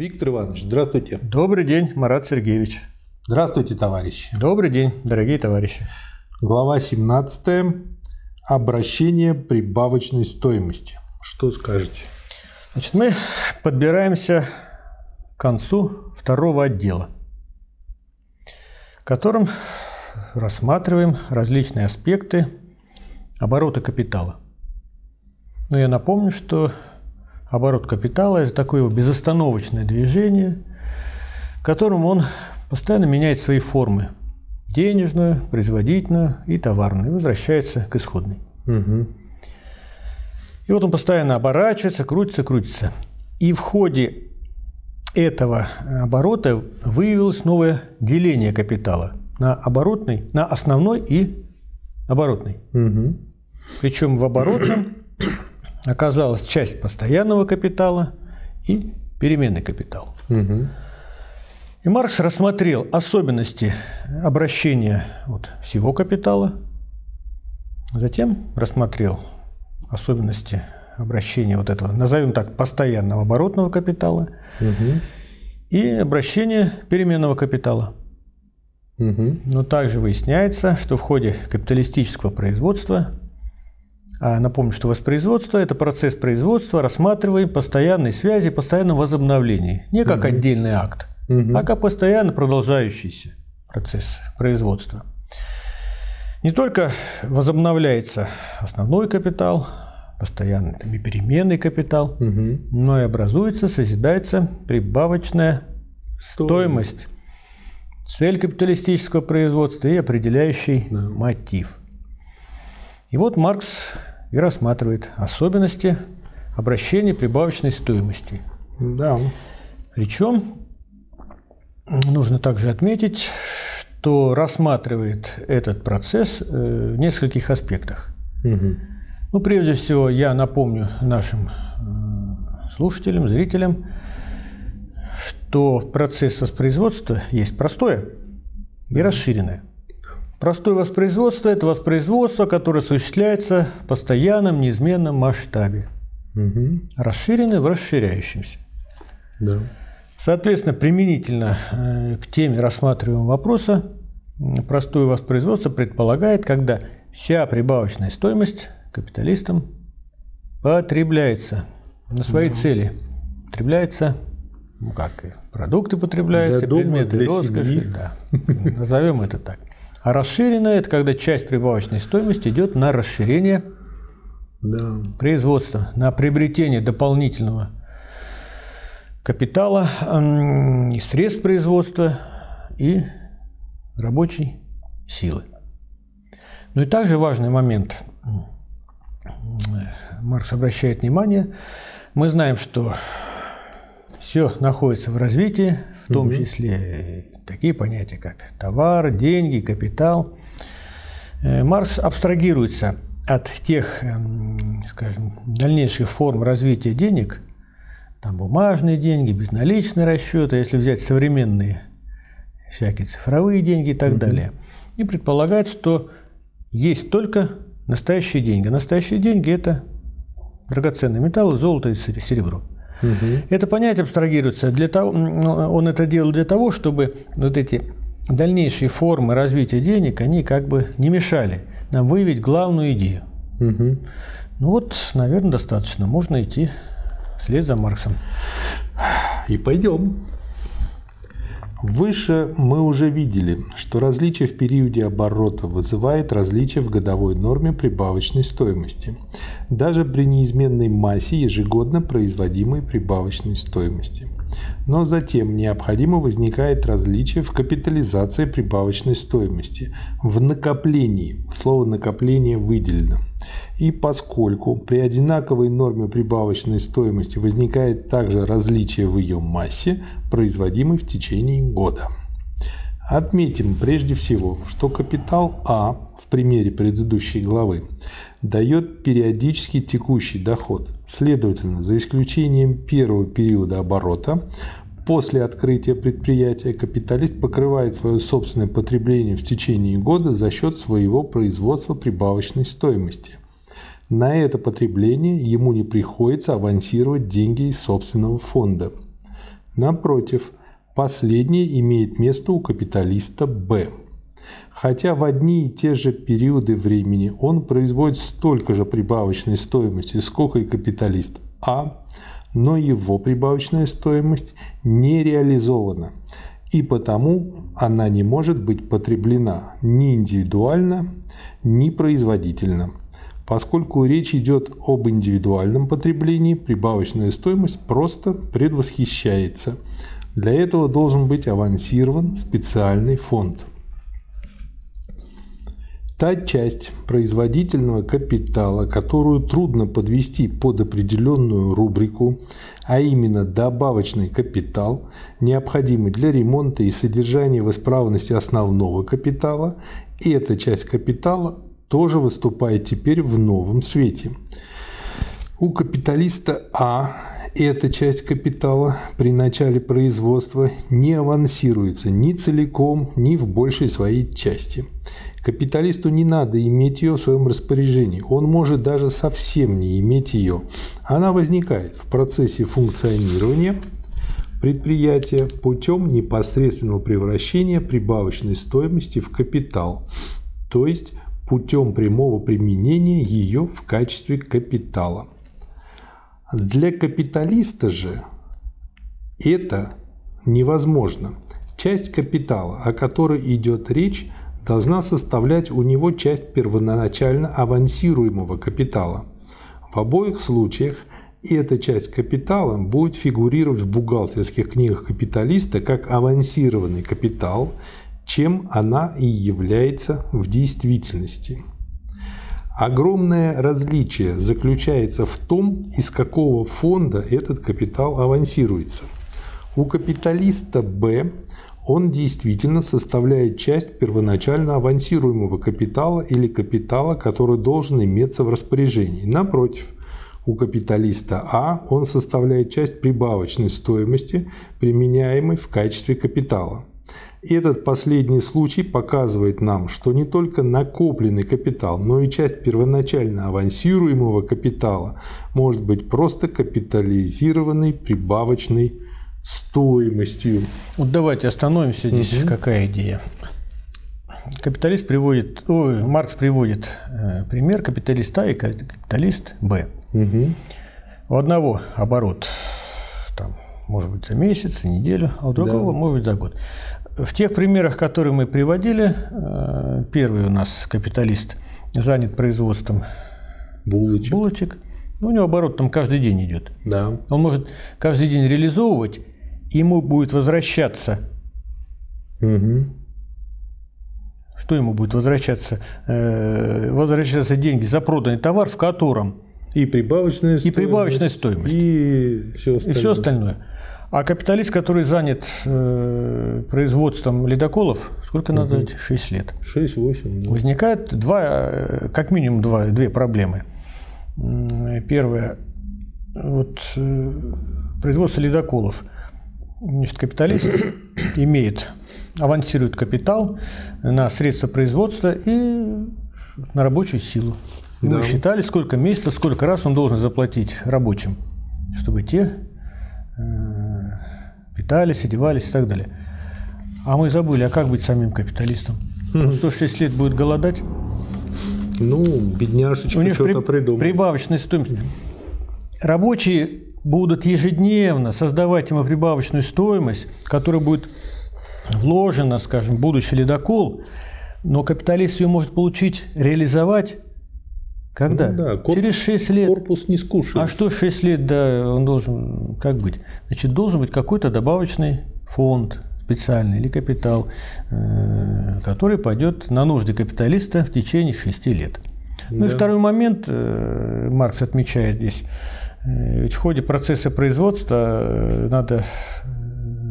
Виктор Иванович, здравствуйте. Добрый день, Марат Сергеевич. Здравствуйте, товарищи. Добрый день, дорогие товарищи. Глава 17. Обращение прибавочной стоимости. Что скажете? Значит, мы подбираемся к концу второго отдела, в котором рассматриваем различные аспекты оборота капитала. Но я напомню, что оборот капитала – это такое безостановочное движение, в котором он постоянно меняет свои формы – денежную, производительную и товарную, и возвращается к исходной. Угу. И вот он постоянно оборачивается, крутится, крутится. И в ходе этого оборота выявилось новое деление капитала на оборотный, на основной и оборотный. Угу. Причем в оборотном оказалась часть постоянного капитала и переменный капитал. Угу. И Маркс рассмотрел особенности обращения вот, всего капитала, затем рассмотрел особенности обращения вот этого, назовем так, постоянного оборотного капитала Угу. и обращения переменного капитала. Угу. Но также выясняется, что в ходе капиталистического производства, напомню, что воспроизводство – это процесс производства, рассматриваем постоянные связи, постоянном возобновлении, не как отдельный акт, Мгм. а как постоянно продолжающийся процесс производства. Не только возобновляется основной капитал, постоянный там, и переменный капитал, Угу. но и образуется, созидается прибавочная стоимость. Цель капиталистического производства и определяющий Да. мотив. И вот Маркс и рассматривает особенности обращения прибавочной стоимости. Да. Причем нужно также отметить, что рассматривает этот процесс э, в нескольких аспектах. Угу. Ну, прежде всего, я напомню нашим э, слушателям, зрителям, что процесс воспроизводства есть простое и расширенное. Простое воспроизводство – это воспроизводство, которое осуществляется в постоянном, неизменном масштабе. Угу. Расширенное в расширяющемся. Да. Соответственно, применительно э, к теме рассматриваемого вопроса, простое воспроизводство предполагает, когда вся прибавочная стоимость капиталистам потребляется на свои цели. Потребляется, ну как, и продукты потребляются, Для дома, предметы для роскоши, да. назовем это так. А расширенное – это когда часть прибавочной стоимости идет на расширение Да. производства, на приобретение дополнительного капитала средств производства и рабочей силы. Ну и также важный момент. Маркс обращает внимание. Мы знаем, что все находится в развитии, в том числе такие понятия, как товар, деньги, капитал. Э, Маркс абстрагируется от тех, эм, скажем, дальнейших форм развития денег, там бумажные деньги, безналичные расчеты, если взять современные всякие цифровые деньги и так далее, и предполагает, что есть только настоящие деньги. Настоящие деньги – это драгоценные металлы, золото и серебро. Угу. Это понятие абстрагируется для того, м, он это делал для того, чтобы вот эти дальнейшие формы развития денег, они как бы не мешали нам выявить главную идею. Угу. Ну вот, наверное, достаточно. Можно идти вслед за Марксом. И пойдем. Выше мы уже видели, что различие в периоде оборота вызывает различие в годовой норме прибавочной стоимости, даже при неизменной массе ежегодно производимой прибавочной стоимости. Но затем необходимо возникает различие в капитализации прибавочной стоимости, в накоплении, слово накопление выделено. И поскольку при одинаковой норме прибавочной стоимости возникает также различие в ее массе, производимой в течение года. Отметим прежде всего, что капитал А в примере предыдущей главы дает периодически текущий доход. Следовательно, за исключением первого периода оборота, после открытия предприятия капиталист покрывает свое собственное потребление в течение года за счет своего производства прибавочной стоимости. На это потребление ему не приходится авансировать деньги из собственного фонда. Напротив, последнее имеет место у капиталиста Б. Хотя в одни и те же периоды времени он производит столько же прибавочной стоимости, сколько и капиталист А, но его прибавочная стоимость не реализована, и потому она не может быть потреблена ни индивидуально, ни производительно. Поскольку речь идет об индивидуальном потреблении, прибавочная стоимость просто предвосхищается. Для этого должен быть авансирован специальный фонд. Та часть производительного капитала, которую трудно подвести под определенную рубрику, а именно добавочный капитал, необходимый для ремонта и содержания в исправности основного капитала, эта часть капитала тоже выступает теперь в новом свете. У капиталиста А эта часть капитала при начале производства не авансируется ни целиком, ни в большей своей части – Капиталисту не надо иметь ее в своем распоряжении. Он может даже совсем не иметь ее. Она возникает в процессе функционирования предприятия путем непосредственного превращения прибавочной стоимости в капитал, то есть путем прямого применения ее в качестве капитала. Для капиталиста же это невозможно. Часть капитала, о которой идет речь, должна составлять у него часть первоначально авансируемого капитала. В обоих случаях эта часть капитала будет фигурировать в бухгалтерских книгах капиталиста как авансированный капитал, чем она и является в действительности. Огромное различие заключается в том, из какого фонда этот капитал авансируется. У капиталиста Б он действительно составляет часть первоначально авансируемого капитала или капитала, который должен иметься в распоряжении. Напротив, у капиталиста А он составляет часть прибавочной стоимости, применяемой в качестве капитала. Этот последний случай показывает нам, что не только накопленный капитал, но и часть первоначально авансируемого капитала может быть просто капитализированной прибавочной стоимостью. Вот давайте остановимся здесь. Угу. Какая идея? Капиталист приводит, ой, Маркс приводит э, пример капиталиста и капиталист Б. Угу. У одного оборот там, может быть за месяц, неделю, а у другого да. может быть за год. В тех примерах, которые мы приводили, э, первый у нас капиталист занят производством булочек. булочек. У него оборот там каждый день идет. Да. Он может каждый день реализовывать ему будет возвращаться. Угу. Что ему будет возвращаться? Э, возвращаться деньги за проданный товар, в котором и прибавочная стоимость, и прибавочная стоимость, и все остальное. И все остальное. А капиталист, который занят э, производством ледоколов, сколько надо угу. дать? 6 лет. 6-8. Да. Возникает два, э, как минимум два, две проблемы. Первое, вот э, производство ледоколов – Значит, капиталист имеет, авансирует капитал на средства производства и на рабочую силу. Да. Мы считали, сколько месяцев, сколько раз он должен заплатить рабочим, чтобы те питались, одевались и так далее. А мы забыли, а как быть самим капиталистом? Он что, 6 лет будет голодать? Ну, бедняжечка что-то при, придумал. Прибавочная стоимость. Рабочие будут ежедневно создавать ему прибавочную стоимость, которая будет вложена, скажем, будущий ледокол, но капиталист ее может получить, реализовать когда? Ну, да, корпус, Через 6 лет. Корпус не скушает. А что 6 лет, да, он должен, как быть? Значит, должен быть какой-то добавочный фонд специальный или капитал, э, который пойдет на нужды капиталиста в течение 6 лет. Да. Ну и второй момент, э, Маркс отмечает здесь, Э, ведь в ходе процесса производства надо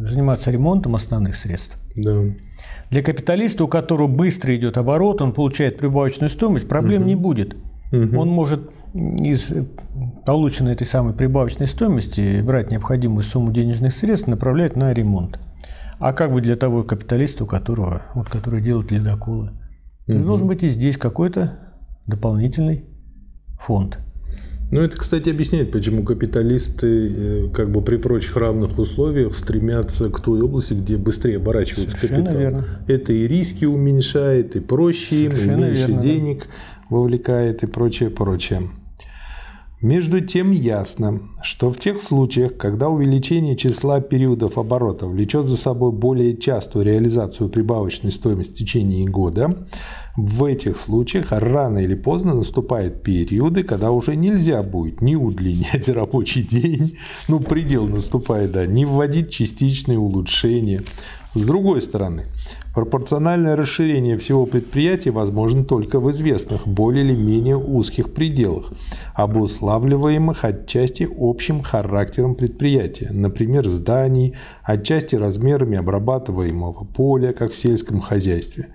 заниматься ремонтом основных средств. Да. Для капиталиста, у которого быстро идет оборот, он получает прибавочную стоимость, проблем угу. не будет. Угу. Он может из полученной этой самой прибавочной стоимости брать необходимую сумму денежных средств направлять на ремонт. А как бы для того капиталиста, у которого, вот, который делает ледоколы? Угу. Должен быть и здесь какой-то дополнительный фонд. Ну, это, кстати, объясняет, почему капиталисты э, как бы при прочих равных условиях стремятся к той области, где быстрее оборачивается Совершенно капитал. верно. Это и риски уменьшает, и проще им, и Совершенно меньше верно, да. Вовлекает, и прочее, прочее. Между тем ясно, что в тех случаях, когда увеличение числа периодов оборота влечет за собой более частую реализацию прибавочной стоимости в течение года, в этих случаях рано или поздно наступают периоды, когда уже нельзя будет ни удлинять рабочий день, ну предел наступает, да, ни вводить частичные улучшения. С другой стороны, пропорциональное расширение всего предприятия возможно только в известных, более или менее узких пределах, обуславливаемых отчасти общим характером предприятия, например, зданий, отчасти размерами обрабатываемого поля, как в сельском хозяйстве.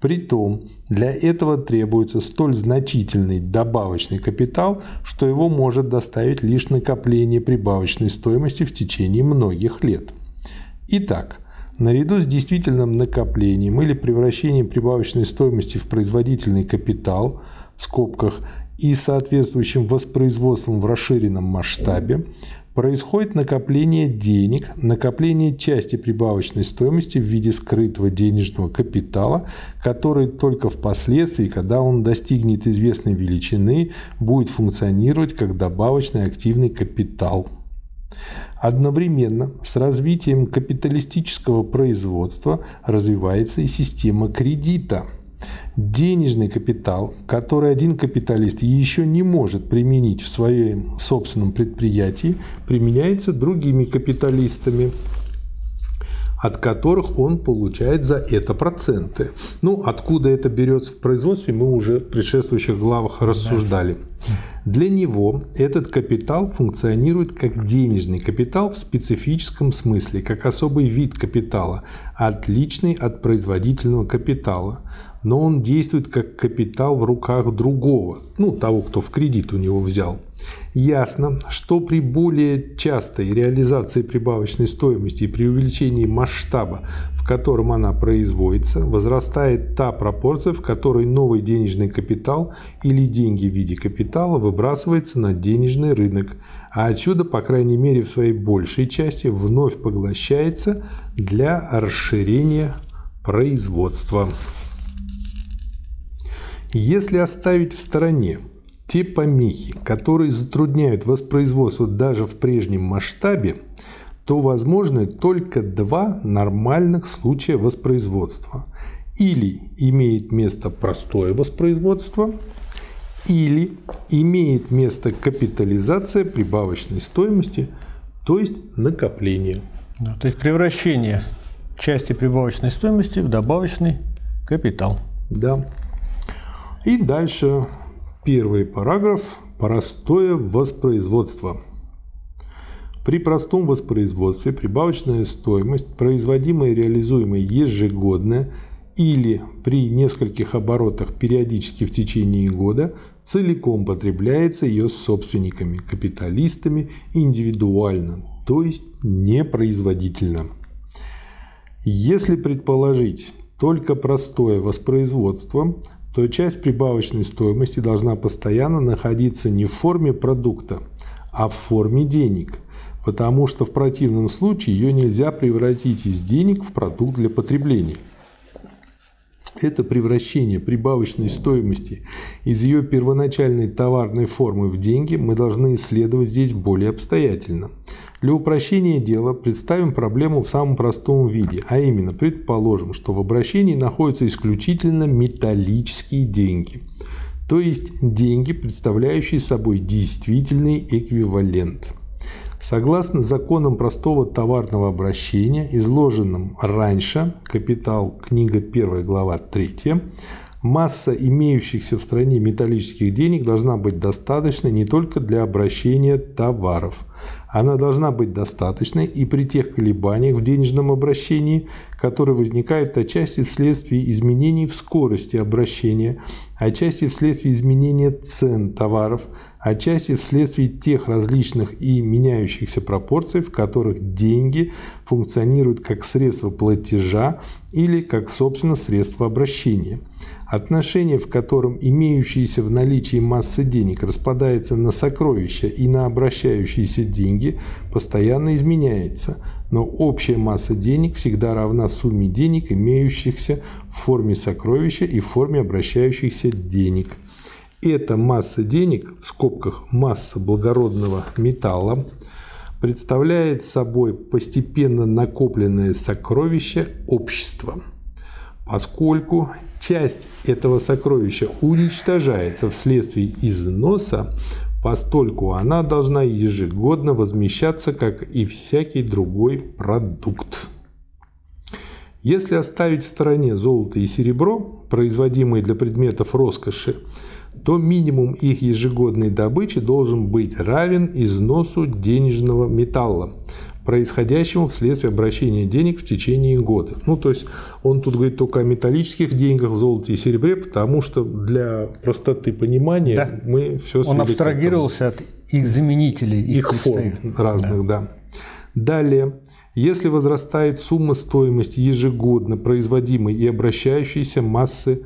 Притом, для этого требуется столь значительный добавочный капитал, что его может доставить лишь накопление прибавочной стоимости в течение многих лет. Итак, наряду с действительным накоплением или превращением прибавочной стоимости в производительный капитал, в скобках, и соответствующим воспроизводством в расширенном масштабе, происходит накопление денег, накопление части прибавочной стоимости в виде скрытого денежного капитала, который только впоследствии, когда он достигнет известной величины, будет функционировать как добавочный активный капитал. Одновременно с развитием капиталистического производства развивается и система кредита. Денежный капитал, который один капиталист еще не может применить в своем собственном предприятии, применяется другими капиталистами от которых он получает за это проценты. Ну, откуда это берется в производстве, мы уже в предшествующих главах рассуждали. Для него этот капитал функционирует как денежный капитал в специфическом смысле, как особый вид капитала, отличный от производительного капитала. Но он действует как капитал в руках другого, ну, того, кто в кредит у него взял. Ясно, что при более частой реализации прибавочной стоимости и при увеличении масштаба, в котором она производится, возрастает та пропорция, в которой новый денежный капитал или деньги в виде капитала выбрасывается на денежный рынок, а отсюда, по крайней мере в своей большей части, вновь поглощается для расширения производства. Если оставить в стороне те помехи, которые затрудняют воспроизводство даже в прежнем масштабе, то возможны только два нормальных случая воспроизводства. Или имеет место простое воспроизводство, или имеет место капитализация прибавочной стоимости, то есть накопление. Да, то есть превращение части прибавочной стоимости в добавочный капитал. Да. И дальше первый параграф «Простое воспроизводство». При простом воспроизводстве прибавочная стоимость, производимая и реализуемая ежегодно или при нескольких оборотах периодически в течение года, целиком потребляется ее собственниками, капиталистами индивидуально, то есть непроизводительно. Если предположить только простое воспроизводство, то часть прибавочной стоимости должна постоянно находиться не в форме продукта, а в форме денег, потому что в противном случае ее нельзя превратить из денег в продукт для потребления. Это превращение прибавочной стоимости из ее первоначальной товарной формы в деньги мы должны исследовать здесь более обстоятельно. Для упрощения дела представим проблему в самом простом виде, а именно предположим, что в обращении находятся исключительно металлические деньги, то есть деньги, представляющие собой действительный эквивалент. Согласно законам простого товарного обращения, изложенным раньше, капитал, книга 1, глава 3, масса имеющихся в стране металлических денег должна быть достаточной не только для обращения товаров. Она должна быть достаточной и при тех колебаниях в денежном обращении, которые возникают отчасти вследствие изменений в скорости обращения, отчасти вследствие изменения цен товаров, отчасти вследствие тех различных и меняющихся пропорций, в которых деньги функционируют как средство платежа или как, собственно, средство обращения. Отношение, в котором имеющаяся в наличии масса денег распадается на сокровища и на обращающиеся деньги, постоянно изменяется, но общая масса денег всегда равна сумме денег, имеющихся в форме сокровища и в форме обращающихся денег. Эта масса денег, в скобках масса благородного металла, представляет собой постепенно накопленное сокровище общества. Поскольку часть этого сокровища уничтожается вследствие износа, постольку она должна ежегодно возмещаться, как и всякий другой продукт. Если оставить в стороне золото и серебро, производимые для предметов роскоши, то минимум их ежегодной добычи должен быть равен износу денежного металла, происходящему вследствие обращения денег в течение года. Ну, то есть он тут говорит только о металлических деньгах, золоте и серебре, потому что для простоты понимания да. мы все Он абстрагировался от их заменителей, их, их форм разных, да. да. Далее. Если возрастает сумма стоимости ежегодно производимой и обращающейся массы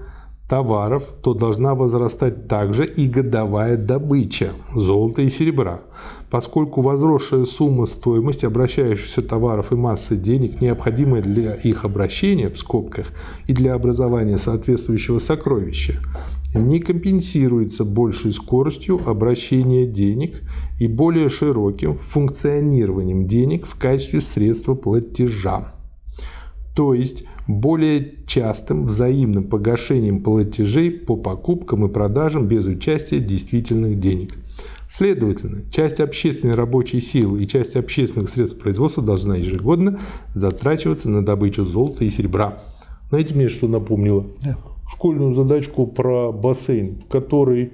товаров, то должна возрастать также и годовая добыча золота и серебра, поскольку возросшая сумма стоимости обращающихся товаров и массы денег, необходимая для их обращения в скобках и для образования соответствующего сокровища, не компенсируется большей скоростью обращения денег и более широким функционированием денег в качестве средства платежа. То есть более частым взаимным погашением платежей по покупкам и продажам без участия действительных денег. Следовательно, часть общественной рабочей силы и часть общественных средств производства должна ежегодно затрачиваться на добычу золота и серебра. Знаете мне, что напомнило? Да. Школьную задачку про бассейн, в который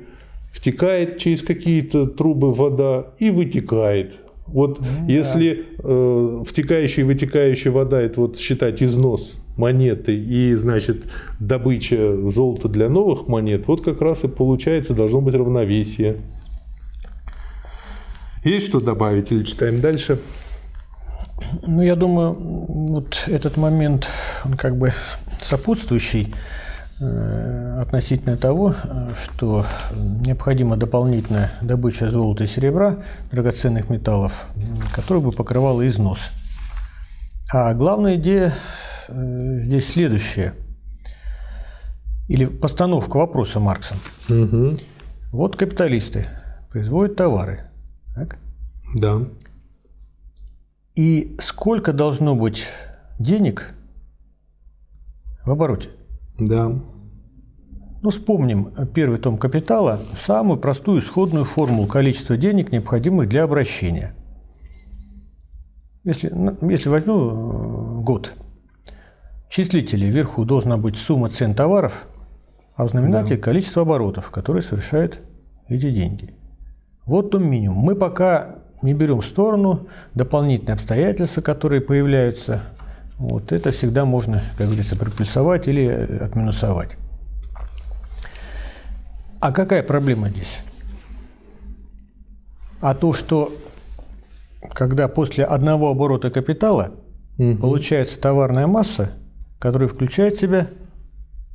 втекает через какие-то трубы вода и вытекает. Вот ну, если э, втекающая и вытекающая вода, это вот считать износ монеты и, значит, добыча золота для новых монет, вот как раз и получается, должно быть равновесие. Есть что добавить или читаем дальше? Ну, я думаю, вот этот момент, он как бы сопутствующий э, относительно того, что необходима дополнительная добыча золота и серебра, драгоценных металлов, которая бы покрывала износ. А главная идея здесь следующее. Или постановка вопроса Марксом. Угу. Вот капиталисты производят товары. Так? Да. И сколько должно быть денег в обороте? Да. Ну, вспомним первый том «Капитала», самую простую исходную формулу количества денег, необходимых для обращения. Если, если возьму э, год, числителе вверху должна быть сумма цен товаров, а в знаменателе да. количество оборотов, которые совершают эти деньги. Вот то минимум. Мы пока не берем в сторону дополнительные обстоятельства, которые появляются. Вот это всегда можно, как говорится, приплюсовать или отминусовать. А какая проблема здесь? А то, что когда после одного оборота капитала угу. получается товарная масса, который включает в себя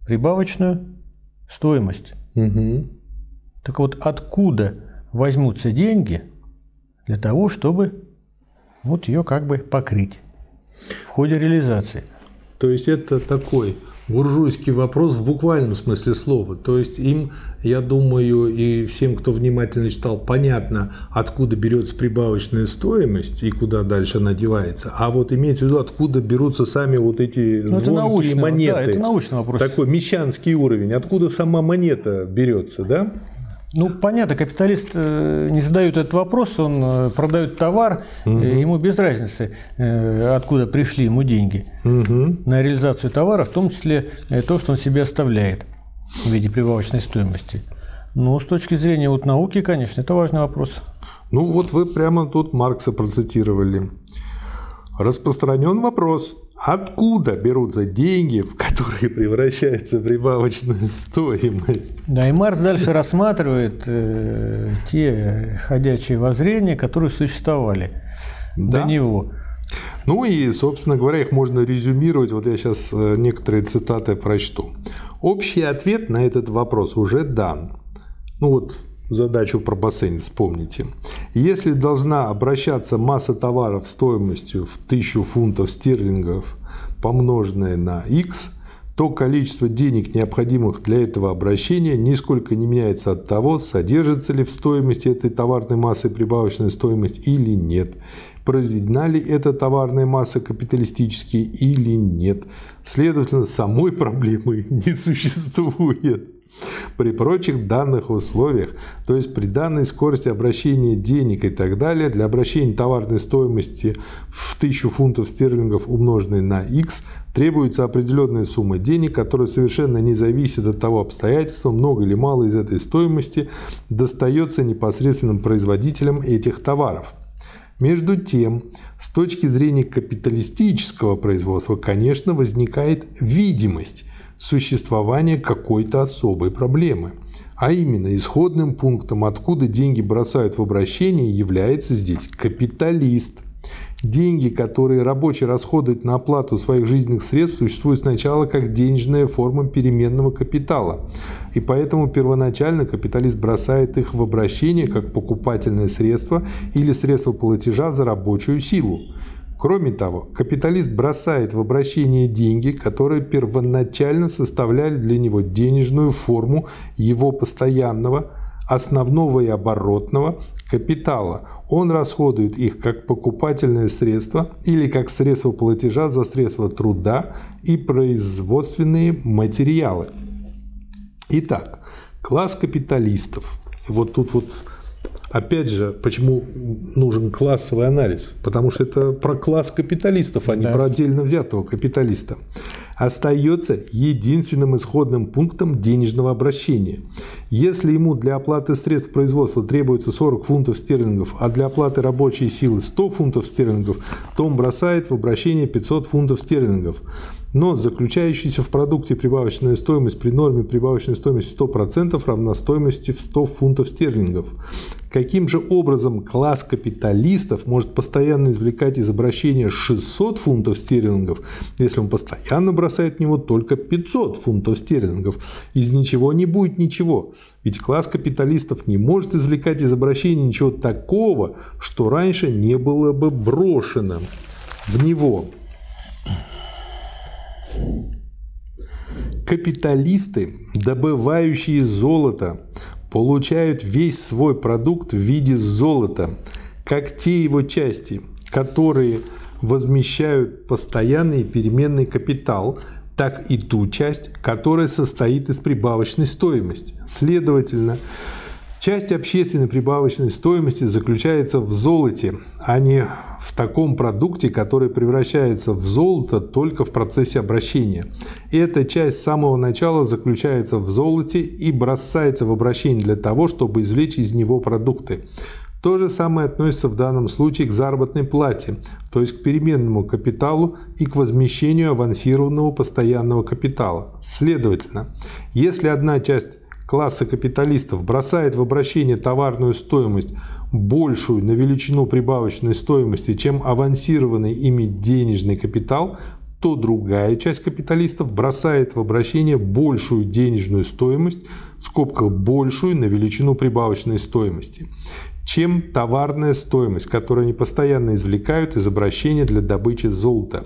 прибавочную стоимость. Угу. Так вот, откуда возьмутся деньги для того, чтобы вот ее как бы покрыть в ходе реализации? То есть это такой буржуйский вопрос в буквальном смысле слова. То есть им, я думаю, и всем, кто внимательно читал, понятно, откуда берется прибавочная стоимость и куда дальше она девается. А вот имеется в виду, откуда берутся сами вот эти ну, звонкие научный, монеты. Да, это научный вопрос. Такой мещанский уровень. Откуда сама монета берется, да? Ну, понятно, капиталист э, не задает этот вопрос, он э, продает товар, угу. ему без разницы, откуда пришли ему деньги угу. на реализацию товара, в том числе то, что он себе оставляет в виде прибавочной стоимости. Ну, с точки зрения вот науки, конечно, это важный вопрос. Ну, вот вы прямо тут Маркса процитировали. Распространен вопрос, откуда берутся деньги, в которые превращается прибавочная стоимость? Да, и Маркс дальше рассматривает э, те ходячие воззрения, которые существовали да. до него. Ну и, собственно говоря, их можно резюмировать. Вот я сейчас э, некоторые цитаты прочту. Общий ответ на этот вопрос уже дан. Ну вот задачу про бассейн вспомните. Если должна обращаться масса товаров стоимостью в 1000 фунтов стерлингов, помноженная на x, то количество денег, необходимых для этого обращения, нисколько не меняется от того, содержится ли в стоимости этой товарной массы прибавочная стоимость или нет, произведена ли эта товарная масса капиталистически или нет. Следовательно, самой проблемы не существует. При прочих данных условиях, то есть при данной скорости обращения денег и так далее, для обращения товарной стоимости в 1000 фунтов стерлингов умноженной на x требуется определенная сумма денег, которая совершенно не зависит от того обстоятельства, много или мало из этой стоимости достается непосредственным производителям этих товаров. Между тем, с точки зрения капиталистического производства, конечно, возникает видимость – существование какой-то особой проблемы. А именно, исходным пунктом, откуда деньги бросают в обращение, является здесь капиталист. Деньги, которые рабочий расходует на оплату своих жизненных средств, существуют сначала как денежная форма переменного капитала. И поэтому первоначально капиталист бросает их в обращение как покупательное средство или средство платежа за рабочую силу. Кроме того, капиталист бросает в обращение деньги, которые первоначально составляли для него денежную форму его постоянного, основного и оборотного капитала. Он расходует их как покупательное средство или как средство платежа за средства труда и производственные материалы. Итак, класс капиталистов. Вот тут вот Опять же, почему нужен классовый анализ? Потому что это про класс капиталистов, а не да. про отдельно взятого капиталиста. Остается единственным исходным пунктом денежного обращения. Если ему для оплаты средств производства требуется 40 фунтов стерлингов, а для оплаты рабочей силы 100 фунтов стерлингов, то он бросает в обращение 500 фунтов стерлингов но заключающаяся в продукте прибавочная стоимость при норме прибавочной стоимости 100% равна стоимости в 100 фунтов стерлингов. Каким же образом класс капиталистов может постоянно извлекать из обращения 600 фунтов стерлингов, если он постоянно бросает в него только 500 фунтов стерлингов? Из ничего не будет ничего. Ведь класс капиталистов не может извлекать из обращения ничего такого, что раньше не было бы брошено в него. Капиталисты, добывающие золото, получают весь свой продукт в виде золота, как те его части, которые возмещают постоянный переменный капитал, так и ту часть, которая состоит из прибавочной стоимости. Следовательно, Часть общественной прибавочной стоимости заключается в золоте, а не в таком продукте, который превращается в золото только в процессе обращения. И эта часть с самого начала заключается в золоте и бросается в обращение для того, чтобы извлечь из него продукты. То же самое относится в данном случае к заработной плате, то есть к переменному капиталу и к возмещению авансированного постоянного капитала. Следовательно, если одна часть класса капиталистов бросает в обращение товарную стоимость большую на величину прибавочной стоимости, чем авансированный ими денежный капитал, то другая часть капиталистов бросает в обращение большую денежную стоимость, в скобках большую на величину прибавочной стоимости, чем товарная стоимость, которую они постоянно извлекают из обращения для добычи золота.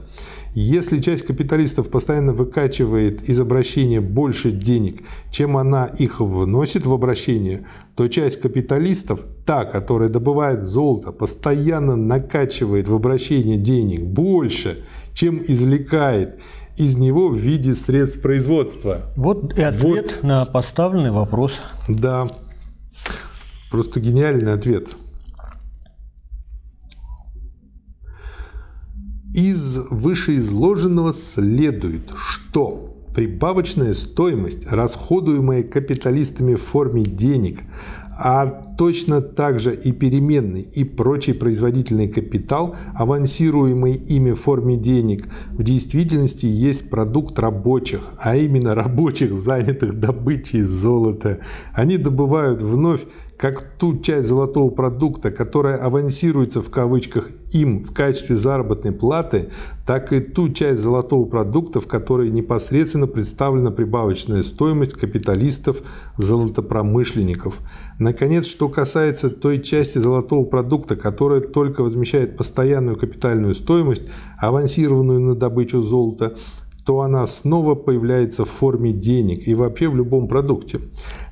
Если часть капиталистов постоянно выкачивает из обращения больше денег, чем она их вносит в обращение, то часть капиталистов, та, которая добывает золото, постоянно накачивает в обращение денег больше, чем извлекает из него в виде средств производства. Вот и ответ вот. на поставленный вопрос. Да. Просто гениальный ответ. Из вышеизложенного следует, что прибавочная стоимость, расходуемая капиталистами в форме денег, А точно так же и переменный, и прочий производительный капитал, авансируемый ими в форме денег, в действительности есть продукт рабочих, а именно рабочих, занятых добычей золота. Они добывают вновь как ту часть золотого продукта, которая авансируется в кавычках им в качестве заработной платы, так и ту часть золотого продукта, в которой непосредственно представлена прибавочная стоимость капиталистов-золотопромышленников. Наконец, что касается той части золотого продукта, которая только возмещает постоянную капитальную стоимость, авансированную на добычу золота, то она снова появляется в форме денег и вообще в любом продукте,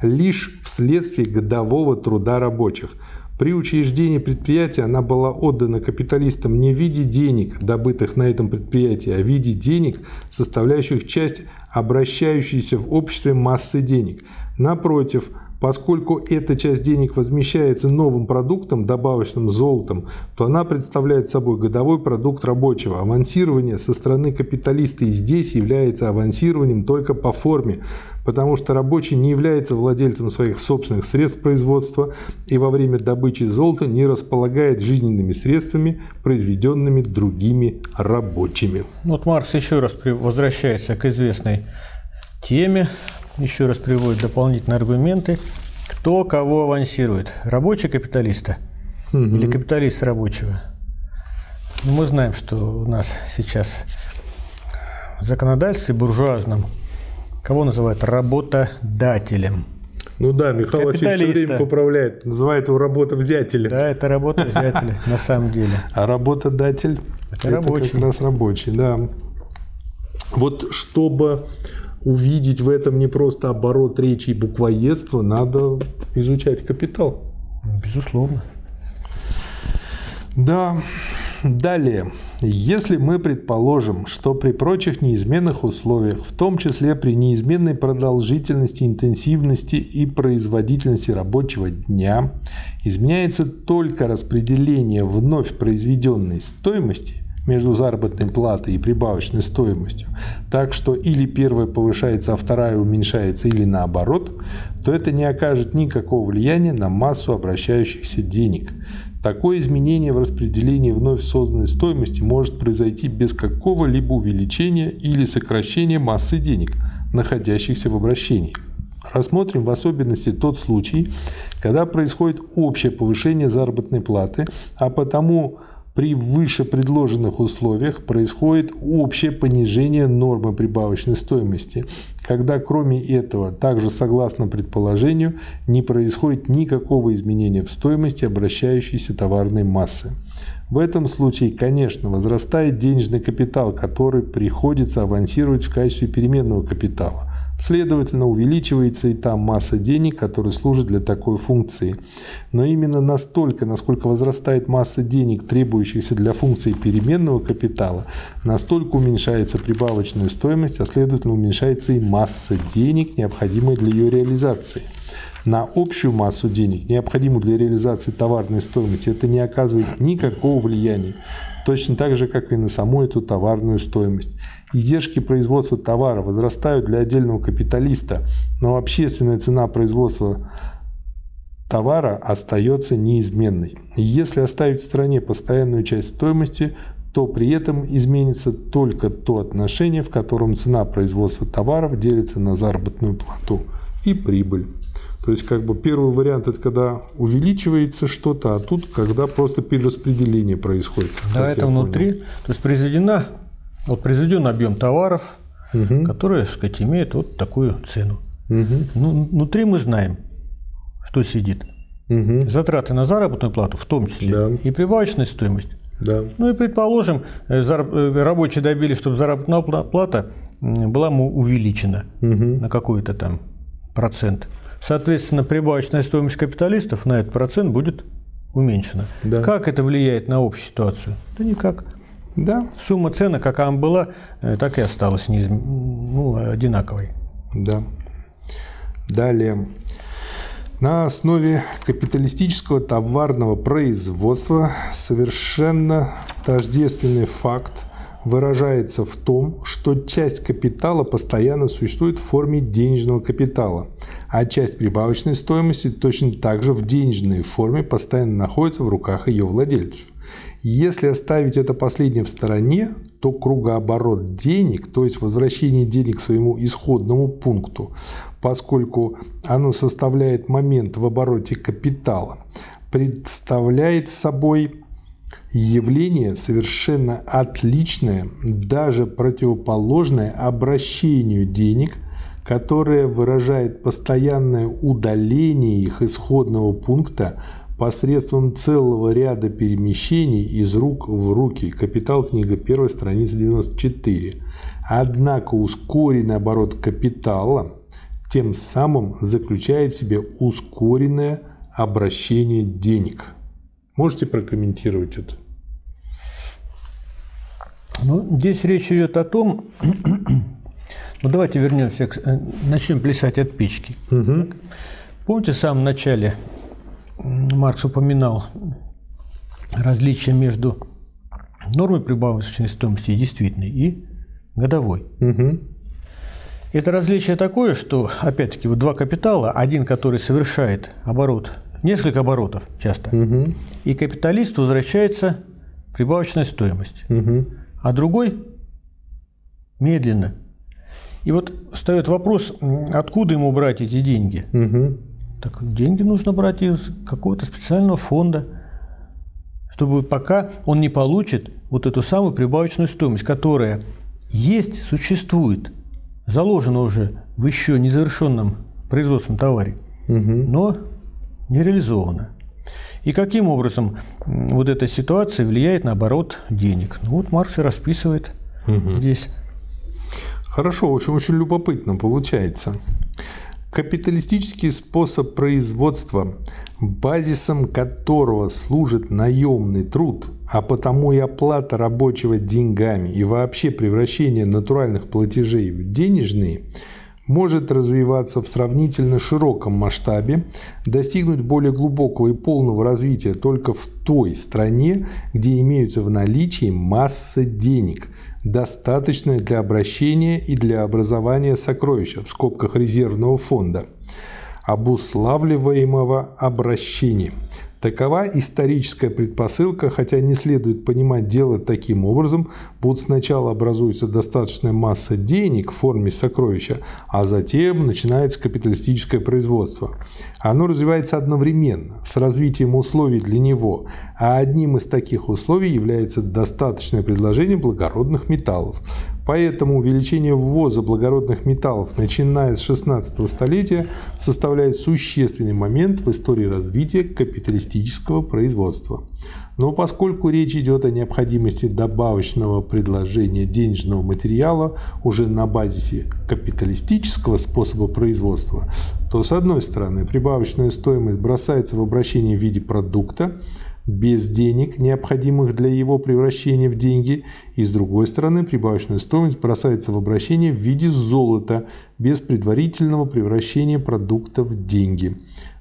лишь вследствие годового труда рабочих. При учреждении предприятия она была отдана капиталистам не в виде денег, добытых на этом предприятии, а в виде денег, составляющих часть обращающейся в обществе массы денег. Напротив, Поскольку эта часть денег возмещается новым продуктом, добавочным золотом, то она представляет собой годовой продукт рабочего. Авансирование со стороны капиталиста и здесь является авансированием только по форме, потому что рабочий не является владельцем своих собственных средств производства и во время добычи золота не располагает жизненными средствами, произведенными другими рабочими. Вот Маркс еще раз возвращается к известной теме еще раз приводит дополнительные аргументы. Кто кого авансирует? Рабочий капиталиста угу. или капиталист рабочего? Ну, мы знаем, что у нас сейчас в законодательстве буржуазном кого называют работодателем. Ну да, Михаил Васильевич все время поправляет, называет его работовзятелем. Да, это работовзятель на самом деле. А работодатель – это, это как раз рабочий, да. Вот чтобы увидеть в этом не просто оборот речи и буквоедство, надо изучать капитал. Безусловно. Да. Далее, если мы предположим, что при прочих неизменных условиях, в том числе при неизменной продолжительности, интенсивности и производительности рабочего дня, изменяется только распределение вновь произведенной стоимости – между заработной платой и прибавочной стоимостью, так что или первая повышается, а вторая уменьшается, или наоборот, то это не окажет никакого влияния на массу обращающихся денег. Такое изменение в распределении вновь созданной стоимости может произойти без какого-либо увеличения или сокращения массы денег, находящихся в обращении. Рассмотрим в особенности тот случай, когда происходит общее повышение заработной платы, а потому при выше предложенных условиях происходит общее понижение нормы прибавочной стоимости, когда кроме этого, также согласно предположению, не происходит никакого изменения в стоимости обращающейся товарной массы. В этом случае, конечно, возрастает денежный капитал, который приходится авансировать в качестве переменного капитала. Следовательно, увеличивается и там масса денег, которые служат для такой функции. Но именно настолько, насколько возрастает масса денег, требующихся для функции переменного капитала, настолько уменьшается прибавочная стоимость, а следовательно уменьшается и масса денег, необходимая для ее реализации на общую массу денег, необходимую для реализации товарной стоимости, это не оказывает никакого влияния. Точно так же, как и на саму эту товарную стоимость. Издержки производства товара возрастают для отдельного капиталиста, но общественная цена производства товара остается неизменной. Если оставить в стране постоянную часть стоимости, то при этом изменится только то отношение, в котором цена производства товаров делится на заработную плату и прибыль. То есть, как бы первый вариант это когда увеличивается что-то, а тут когда просто перераспределение происходит. Да, это внутри. То есть произведена, вот произведен объем товаров, угу. которые, так сказать, имеют вот такую цену. Угу. Ну, внутри мы знаем, что сидит. Угу. Затраты на заработную плату в том числе да. и прибавочная стоимость. Да. Ну и предположим, э, э, рабочие добились, чтобы заработная плата была увеличена угу. на какой-то там процент. Соответственно, прибавочная стоимость капиталистов на этот процент будет уменьшена. Да. Как это влияет на общую ситуацию? Да никак. Да. Сумма цены, какая она была, э, так и осталась неизм... ну, одинаковой. Да. Далее. На основе капиталистического товарного производства совершенно тождественный факт выражается в том, что часть капитала постоянно существует в форме денежного капитала, а часть прибавочной стоимости точно так же в денежной форме постоянно находится в руках ее владельцев. Если оставить это последнее в стороне, то кругооборот денег, то есть возвращение денег к своему исходному пункту, поскольку оно составляет момент в обороте капитала, представляет собой явление совершенно отличное, даже противоположное обращению денег, которое выражает постоянное удаление их исходного пункта посредством целого ряда перемещений из рук в руки. Капитал, книга 1, страница 94. Однако ускоренный оборот капитала тем самым заключает в себе ускоренное обращение денег. Можете прокомментировать это? Ну, здесь речь идет о том, ну давайте вернемся, к, э, начнем плясать от печки. Угу. Помните, в самом начале Маркс упоминал различия между нормой прибавочной стоимости действительной и годовой. Угу. Это различие такое, что, опять-таки, вот два капитала, один, который совершает оборот, несколько оборотов часто, угу. и капиталисту возвращается прибавочная стоимость, угу. а другой медленно. И вот встает вопрос, откуда ему брать эти деньги? Угу. Так деньги нужно брать из какого-то специального фонда, чтобы пока он не получит вот эту самую прибавочную стоимость, которая есть, существует, заложена уже в еще незавершенном производственном товаре, угу. но не реализована. И каким образом вот эта ситуация влияет на оборот денег? Ну вот Маркс и расписывает угу. здесь. Хорошо, очень, очень любопытно получается. Капиталистический способ производства, базисом которого служит наемный труд, а потому и оплата рабочего деньгами и вообще превращение натуральных платежей в денежные – может развиваться в сравнительно широком масштабе, достигнуть более глубокого и полного развития только в той стране, где имеются в наличии масса денег, достаточная для обращения и для образования сокровища в скобках резервного фонда, обуславливаемого обращением – Такова историческая предпосылка, хотя не следует понимать дело таким образом, будто сначала образуется достаточная масса денег в форме сокровища, а затем начинается капиталистическое производство. Оно развивается одновременно с развитием условий для него, а одним из таких условий является достаточное предложение благородных металлов. Поэтому увеличение ввоза благородных металлов, начиная с 16 столетия, составляет существенный момент в истории развития капиталистического производства. Но поскольку речь идет о необходимости добавочного предложения денежного материала уже на базисе капиталистического способа производства, то с одной стороны прибавочная стоимость бросается в обращение в виде продукта, без денег, необходимых для его превращения в деньги, и с другой стороны прибавочная стоимость бросается в обращение в виде золота без предварительного превращения продукта в деньги.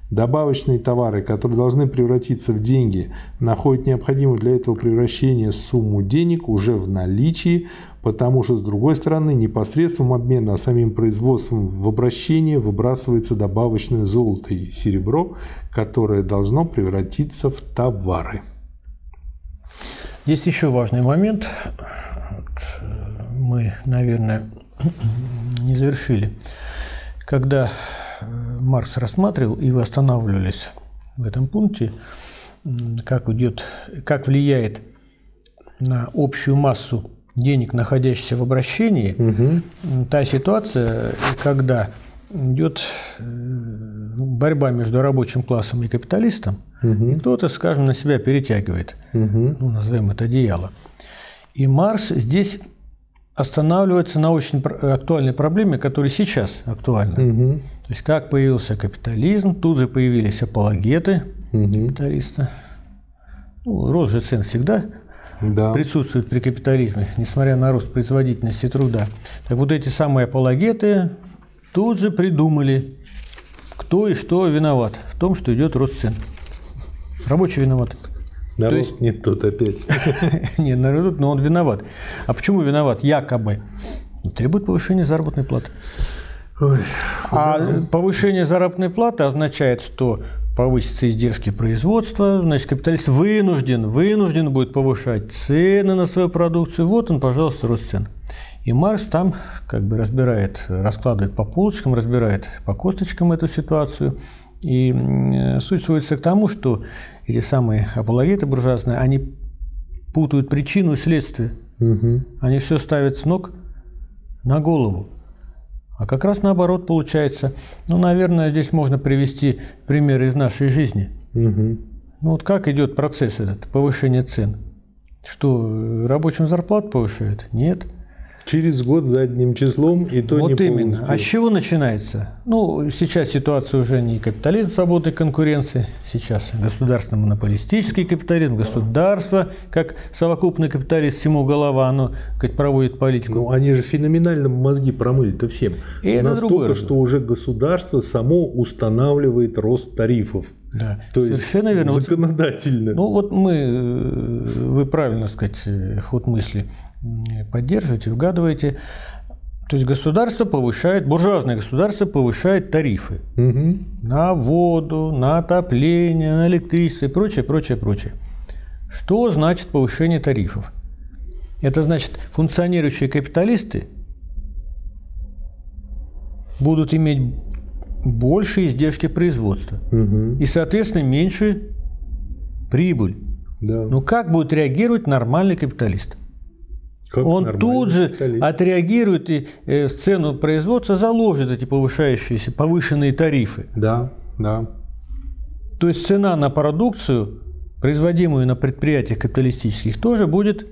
Добавочные товары, которые должны превратиться в деньги, находят необходимую для этого превращения сумму денег уже в наличии, потому что, с другой стороны, непосредством обмена, а самим производством в обращение выбрасывается добавочное золото и серебро, которое должно превратиться в товары. Есть еще важный момент. Мы, наверное, не завершили. Когда Маркс рассматривал, и вы останавливались в этом пункте, как, идет, как влияет на общую массу денег, находящихся в обращении, угу. та ситуация, когда идет э, борьба между рабочим классом и капиталистом, угу. и кто-то, скажем, на себя перетягивает, угу. ну, назовем это одеяло. И Марс здесь останавливается на очень актуальной проблеме, которая сейчас актуальна. Угу. То есть как появился капитализм, тут же появились апологеты угу. капиталиста. Ну, рост же цен всегда да. присутствует при капитализме, несмотря на рост производительности труда. Так вот эти самые апологеты тут же придумали, кто и что виноват в том, что идет рост цен. Рабочий виноват. Народ есть... не тот опять. Не, народ, но он виноват. А почему виноват? Якобы. Требует повышения заработной платы. Ой, а повышение заработной платы означает, что повысятся издержки производства, значит, капиталист вынужден, вынужден будет повышать цены на свою продукцию. Вот он, пожалуйста, рост цен. И Маркс там как бы разбирает, раскладывает по полочкам, разбирает по косточкам эту ситуацию. И суть сводится к тому, что эти самые апологеты буржуазные, они путают причину и следствие. Угу. Они все ставят с ног на голову. А как раз наоборот получается. Ну, наверное, здесь можно привести пример из нашей жизни. Угу. Ну вот как идет процесс этот, повышение цен? Что, рабочим зарплату повышают? Нет. Через год задним числом и то вот не именно. полностью. А с чего начинается? Ну, сейчас ситуация уже не капитализм свободы конкуренции, сейчас государственно-монополистический капитализм, государство, как совокупный капиталист всему голова, оно как проводит политику. Ну, они же феноменально мозги промыли-то всем. И Настолько, что уже государство само устанавливает рост тарифов. Да. То есть Совершенно верно. законодательно. Ну вот мы, э, вы правильно сказать, э, ход мысли поддерживаете, вгадываете. То есть государство повышает, буржуазное государство повышает тарифы угу. на воду, на отопление, на электричество и прочее, прочее, прочее. Что значит повышение тарифов? Это значит, функционирующие капиталисты будут иметь больше издержки производства угу. и, соответственно, меньше прибыль. Да. Но как будет реагировать нормальный капиталист? Как он тут же капиталист. отреагирует и э, в цену производства заложит эти повышающиеся, повышенные тарифы. Да, да. То есть цена на продукцию, производимую на предприятиях капиталистических, тоже будет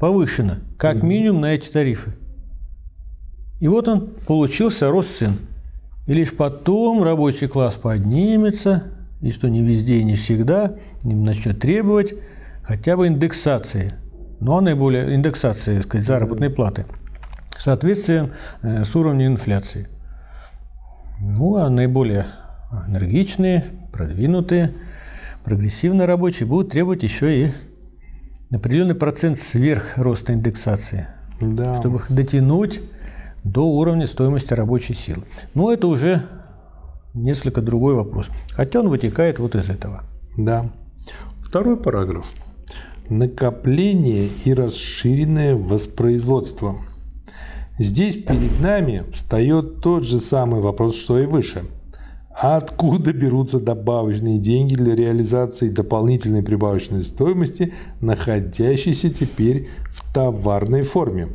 повышена, как угу. минимум на эти тарифы. И вот он получился рост цен. И лишь потом рабочий класс поднимется, и что не везде и не всегда, начнет требовать хотя бы индексации – но наиболее индексации так сказать, заработной платы в соответствии э, с уровнем инфляции. Ну, а наиболее энергичные, продвинутые, прогрессивные рабочие будут требовать еще и определенный процент сверх роста индексации, да. чтобы их дотянуть до уровня стоимости рабочей силы. Но это уже несколько другой вопрос. Хотя он вытекает вот из этого. Да. Второй параграф накопление и расширенное воспроизводство. Здесь перед нами встает тот же самый вопрос, что и выше. Откуда берутся добавочные деньги для реализации дополнительной прибавочной стоимости, находящейся теперь в товарной форме?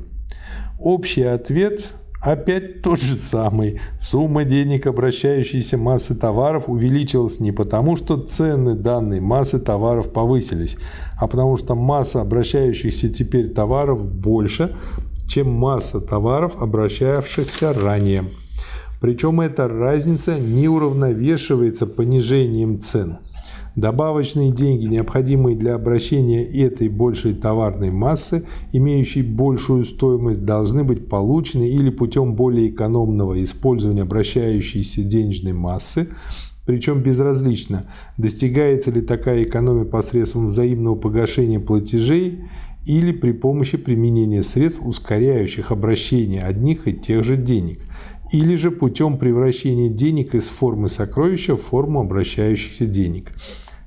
Общий ответ Опять тот же самый. Сумма денег обращающейся массы товаров увеличилась не потому, что цены данной массы товаров повысились, а потому что масса обращающихся теперь товаров больше, чем масса товаров, обращавшихся ранее. Причем эта разница не уравновешивается понижением цен. Добавочные деньги, необходимые для обращения этой большей товарной массы, имеющей большую стоимость, должны быть получены или путем более экономного использования обращающейся денежной массы, причем безразлично, достигается ли такая экономия посредством взаимного погашения платежей или при помощи применения средств, ускоряющих обращение одних и тех же денег, или же путем превращения денег из формы сокровища в форму обращающихся денег.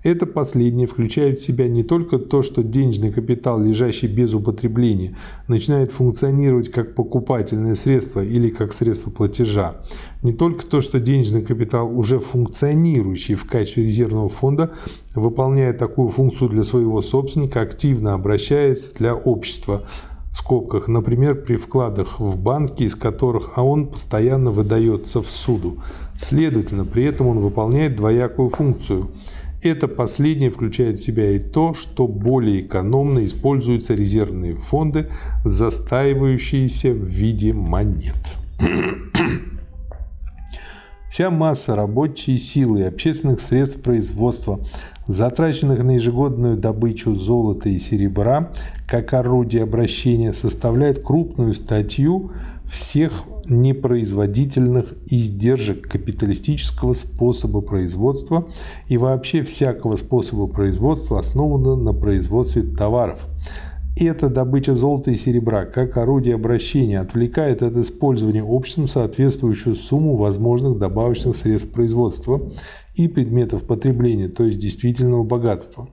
Это последнее включает в себя не только то, что денежный капитал, лежащий без употребления, начинает функционировать как покупательное средство или как средство платежа, не только то, что денежный капитал, уже функционирующий в качестве резервного фонда, выполняя такую функцию для своего собственника, активно обращается для общества, в скобках, например, при вкладах в банки, из которых а он постоянно выдается в суду. Следовательно, при этом он выполняет двоякую функцию – это последнее включает в себя и то, что более экономно используются резервные фонды, застаивающиеся в виде монет. Вся масса рабочей силы и общественных средств производства, затраченных на ежегодную добычу золота и серебра как орудие обращения, составляет крупную статью всех непроизводительных издержек капиталистического способа производства и вообще всякого способа производства, основанного на производстве товаров – эта добыча золота и серебра как орудие обращения отвлекает от использования обществом соответствующую сумму возможных добавочных средств производства и предметов потребления, то есть действительного богатства.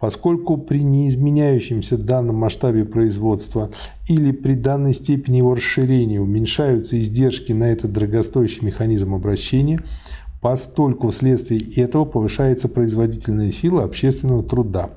Поскольку при неизменяющемся данном масштабе производства или при данной степени его расширения уменьшаются издержки на этот дорогостоящий механизм обращения, постольку вследствие этого повышается производительная сила общественного труда.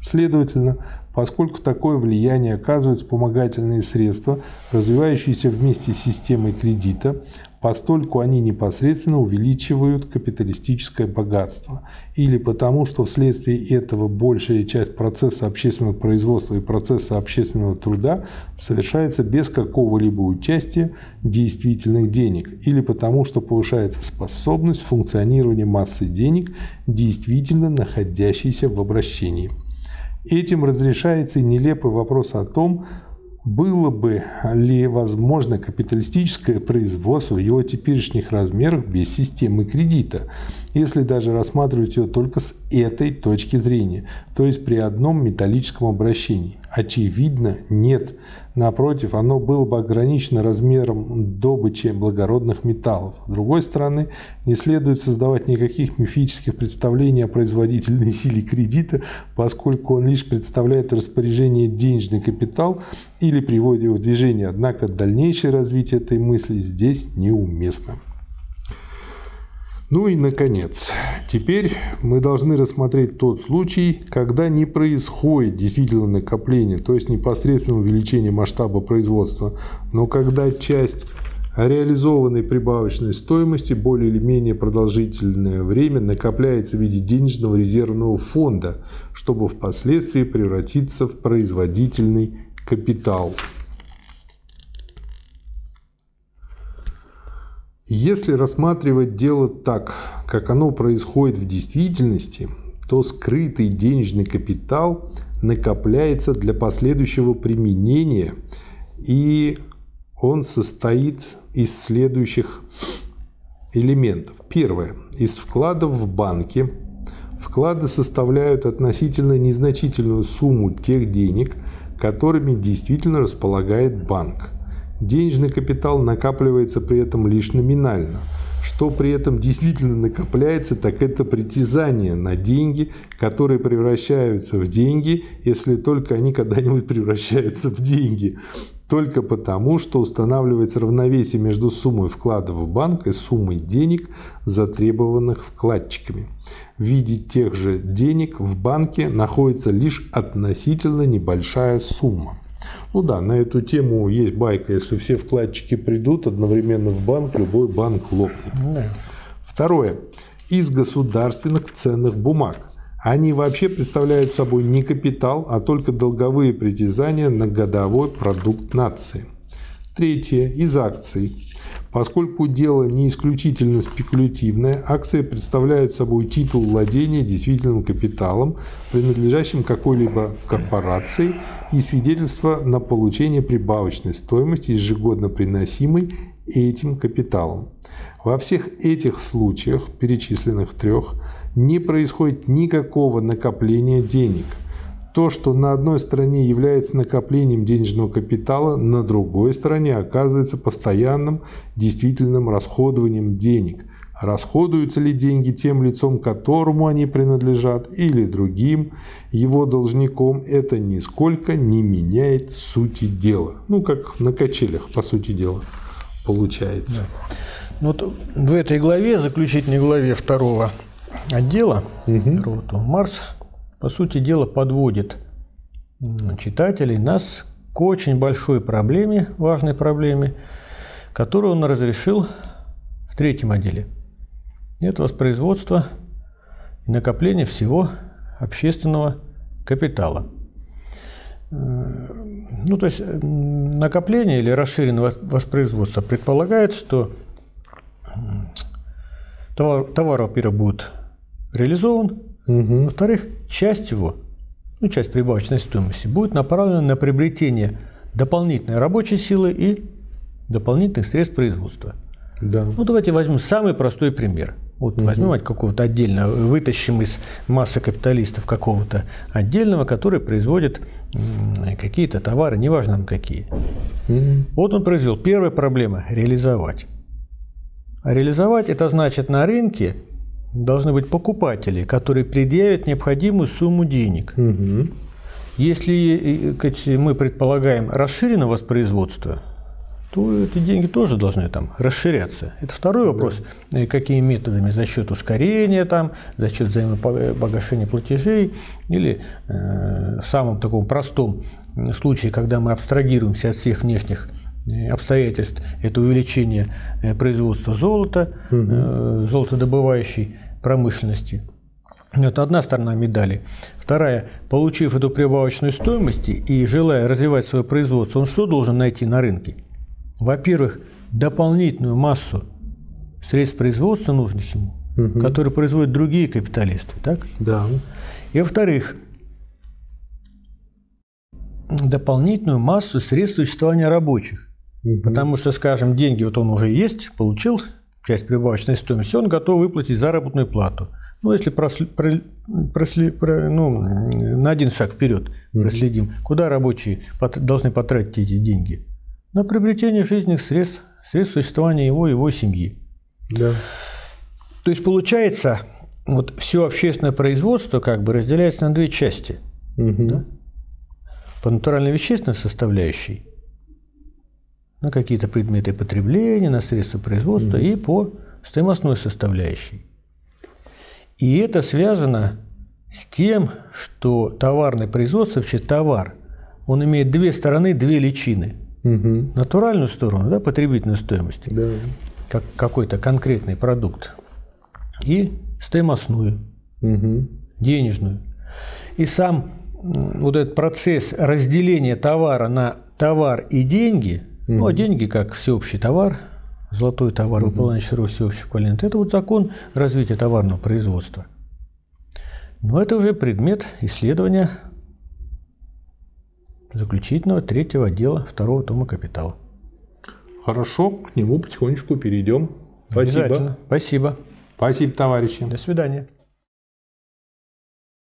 Следовательно, поскольку такое влияние оказывают вспомогательные средства, развивающиеся вместе с системой кредита, постольку они непосредственно увеличивают капиталистическое богатство, или потому что вследствие этого большая часть процесса общественного производства и процесса общественного труда совершается без какого-либо участия действительных денег, или потому что повышается способность функционирования массы денег, действительно находящейся в обращении. Этим разрешается нелепый вопрос о том, было бы ли возможно капиталистическое производство в его теперешних размерах без системы кредита, если даже рассматривать ее только с этой точки зрения, то есть при одном металлическом обращении? Очевидно, нет. Напротив, оно было бы ограничено размером добычи благородных металлов. С другой стороны, не следует создавать никаких мифических представлений о производительной силе кредита, поскольку он лишь представляет в распоряжении денежный капитал или приводит его в движение. Однако дальнейшее развитие этой мысли здесь неуместно. Ну и, наконец, теперь мы должны рассмотреть тот случай, когда не происходит действительно накопление, то есть непосредственно увеличение масштаба производства, но когда часть реализованной прибавочной стоимости более или менее продолжительное время накопляется в виде денежного резервного фонда, чтобы впоследствии превратиться в производительный капитал. Если рассматривать дело так, как оно происходит в действительности, то скрытый денежный капитал накопляется для последующего применения, и он состоит из следующих элементов. Первое. Из вкладов в банке. Вклады составляют относительно незначительную сумму тех денег, которыми действительно располагает банк. Денежный капитал накапливается при этом лишь номинально. Что при этом действительно накопляется, так это притязание на деньги, которые превращаются в деньги, если только они когда-нибудь превращаются в деньги. Только потому, что устанавливается равновесие между суммой вкладов в банк и суммой денег, затребованных вкладчиками. В виде тех же денег в банке находится лишь относительно небольшая сумма. Ну да, на эту тему есть байка. Если все вкладчики придут одновременно в банк, любой банк лопнет. Да. Второе. Из государственных ценных бумаг. Они вообще представляют собой не капитал, а только долговые притязания на годовой продукт нации. Третье. Из акций. Поскольку дело не исключительно спекулятивное, акции представляют собой титул владения действительным капиталом, принадлежащим какой-либо корпорации, и свидетельство на получение прибавочной стоимости, ежегодно приносимой этим капиталом. Во всех этих случаях, перечисленных трех, не происходит никакого накопления денег – то, что на одной стороне является накоплением денежного капитала, на другой стороне оказывается постоянным действительным расходованием денег. Расходуются ли деньги тем лицом, которому они принадлежат, или другим, его должником, это нисколько не меняет сути дела. Ну, как на качелях, по сути дела, получается. Да. Вот в этой главе, заключительной главе второго отдела, угу. Марс по сути дела, подводит читателей нас к очень большой проблеме, важной проблеме, которую он разрешил в третьем отделе. Это воспроизводство и накопление всего общественного капитала. Ну, то есть накопление или расширенное воспроизводство предполагает, что товар, товар во-первых, будет реализован, Угу. во-вторых, часть его, ну, часть прибавочной стоимости будет направлена на приобретение дополнительной рабочей силы и дополнительных средств производства. Да. Ну, давайте возьмем самый простой пример. Вот возьмем от какого-то отдельно, вытащим из массы капиталистов какого-то отдельного, который производит какие-то товары, неважно какие. Мгм. Вот он произвел. Первая проблема – реализовать. А реализовать – это значит на рынке должны быть покупатели, которые предъявят необходимую сумму денег. Мгм. Если э, сказать, мы предполагаем расширенное воспроизводство, то эти деньги тоже должны там расширяться. Это второй вопрос, э, какими методами, за счет ускорения, там, за счет взаимопогашения платежей, или э, в самом таком простом случае, когда мы абстрагируемся от всех внешних э, обстоятельств, это увеличение э, производства золота, э, золотодобывающей промышленности. Это одна сторона медали. Вторая, получив эту прибавочную стоимость и желая развивать свое производство, он что должен найти на рынке? Во-первых, дополнительную массу средств производства нужных ему, которые производят другие капиталисты. Так? Да. И во-вторых, дополнительную массу средств существования рабочих. Мгм. Потому что, скажем, деньги вот он уже есть, получил часть прибавочной стоимости, он готов выплатить заработную плату. Ну, если просли- про- просли- про- ну, на один шаг вперед проследим, куда рабочие пот- должны потратить эти деньги? На приобретение жизненных средств, средств существования его и его семьи. Да. То есть получается, вот все общественное производство как бы разделяется на две части. Мгм. По натурально-вещественной составляющей, на какие-то предметы потребления, на средства производства и по стоимостной составляющей. И это связано с тем, что товарное производство, вообще товар, он имеет две стороны, две личины. Мгм. Натуральную сторону, да, потребительной стоимости, Да. как какой-то конкретный продукт, и стоимостную, Мгм. денежную. И сам вот этот процесс разделения товара на товар и деньги, ну а деньги как всеобщий товар, золотой товар, выполняющий роль всеобщего эквивалента, это вот закон развития товарного производства. Но это уже предмет исследования заключительного третьего отдела второго тома «Капитала». Хорошо, к нему потихонечку перейдем. Спасибо. Спасибо. Спасибо, товарищи. До свидания.